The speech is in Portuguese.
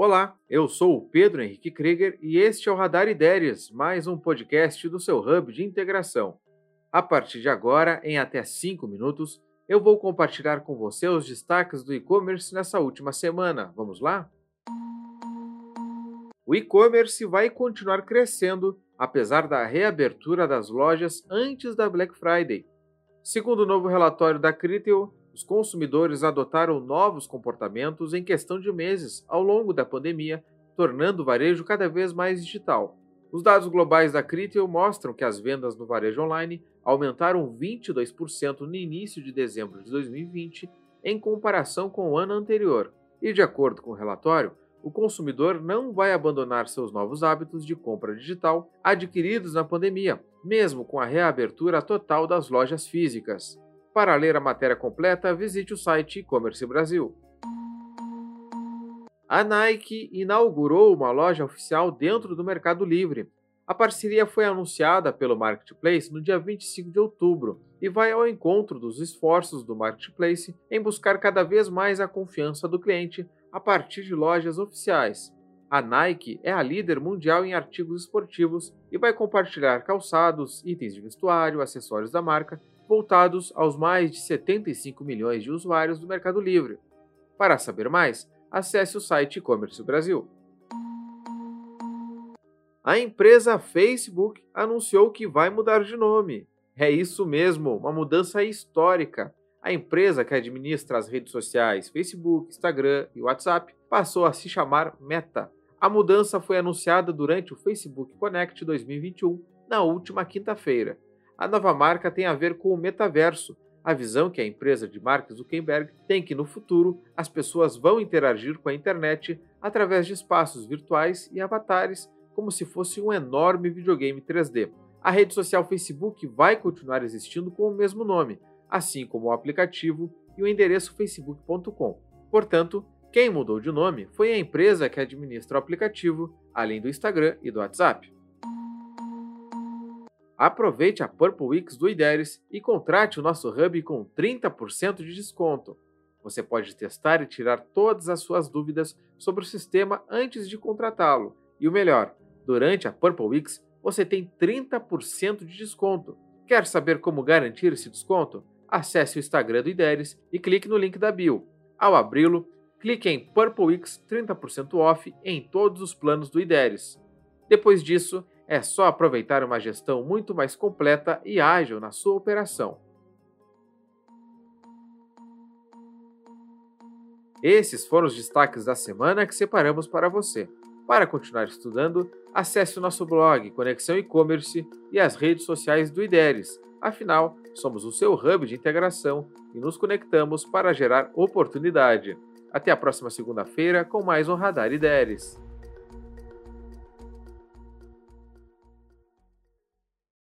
Olá, eu sou o Pedro Henrique Krieger e este é o Radar Ideias, mais um podcast do seu hub de integração. A partir de agora, em até 5 minutos, eu vou compartilhar com você os destaques do e-commerce nessa última semana. Vamos lá? O e-commerce vai continuar crescendo apesar da reabertura das lojas antes da Black Friday. Segundo o novo relatório da Criteo, os consumidores adotaram novos comportamentos em questão de meses ao longo da pandemia, tornando o varejo cada vez mais digital. Os dados globais da Criteo mostram que as vendas no varejo online aumentaram 22% no início de dezembro de 2020 em comparação com o ano anterior. E de acordo com o relatório, o consumidor não vai abandonar seus novos hábitos de compra digital adquiridos na pandemia, mesmo com a reabertura total das lojas físicas. Para ler a matéria completa, visite o site E-Commerce Brasil. A Nike inaugurou uma loja oficial dentro do Mercado Livre. A parceria foi anunciada pelo Marketplace no dia 25 de outubro e vai ao encontro dos esforços do Marketplace em buscar cada vez mais a confiança do cliente a partir de lojas oficiais. A Nike é a líder mundial em artigos esportivos e vai compartilhar calçados, itens de vestuário, acessórios da marca voltados aos mais de 75 milhões de usuários do Mercado Livre. Para saber mais, acesse o site E-Commerce Brasil. A empresa Facebook anunciou que vai mudar de nome. É isso mesmo, uma mudança histórica. A empresa que administra as redes sociais Facebook, Instagram e WhatsApp passou a se chamar Meta. A mudança foi anunciada durante o Facebook Connect 2021, na última quinta-feira a nova marca tem a ver com o metaverso, a visão que a empresa de Mark Zuckerberg tem que no futuro as pessoas vão interagir com a internet através de espaços virtuais e avatares, como se fosse um enorme videogame 3D. A rede social Facebook vai continuar existindo com o mesmo nome, assim como o aplicativo e o endereço facebook.com. Portanto, quem mudou de nome foi a empresa que administra o aplicativo, além do Instagram e do WhatsApp. Aproveite a Purple Weeks do IDERES e contrate o nosso hub com 30% de desconto. Você pode testar e tirar todas as suas dúvidas sobre o sistema antes de contratá-lo. E o melhor, durante a Purple Weeks você tem 30% de desconto. Quer saber como garantir esse desconto? Acesse o Instagram do IDERES e clique no link da bio. Ao abri-lo, clique em Purple Weeks 30% off em todos os planos do IDERES. Depois disso, é só aproveitar uma gestão muito mais completa e ágil na sua operação. Esses foram os destaques da semana que separamos para você. Para continuar estudando, acesse o nosso blog Conexão E-Commerce e as redes sociais do IDERES. Afinal, somos o seu hub de integração e nos conectamos para gerar oportunidade. Até a próxima segunda-feira com mais um Radar IDERES.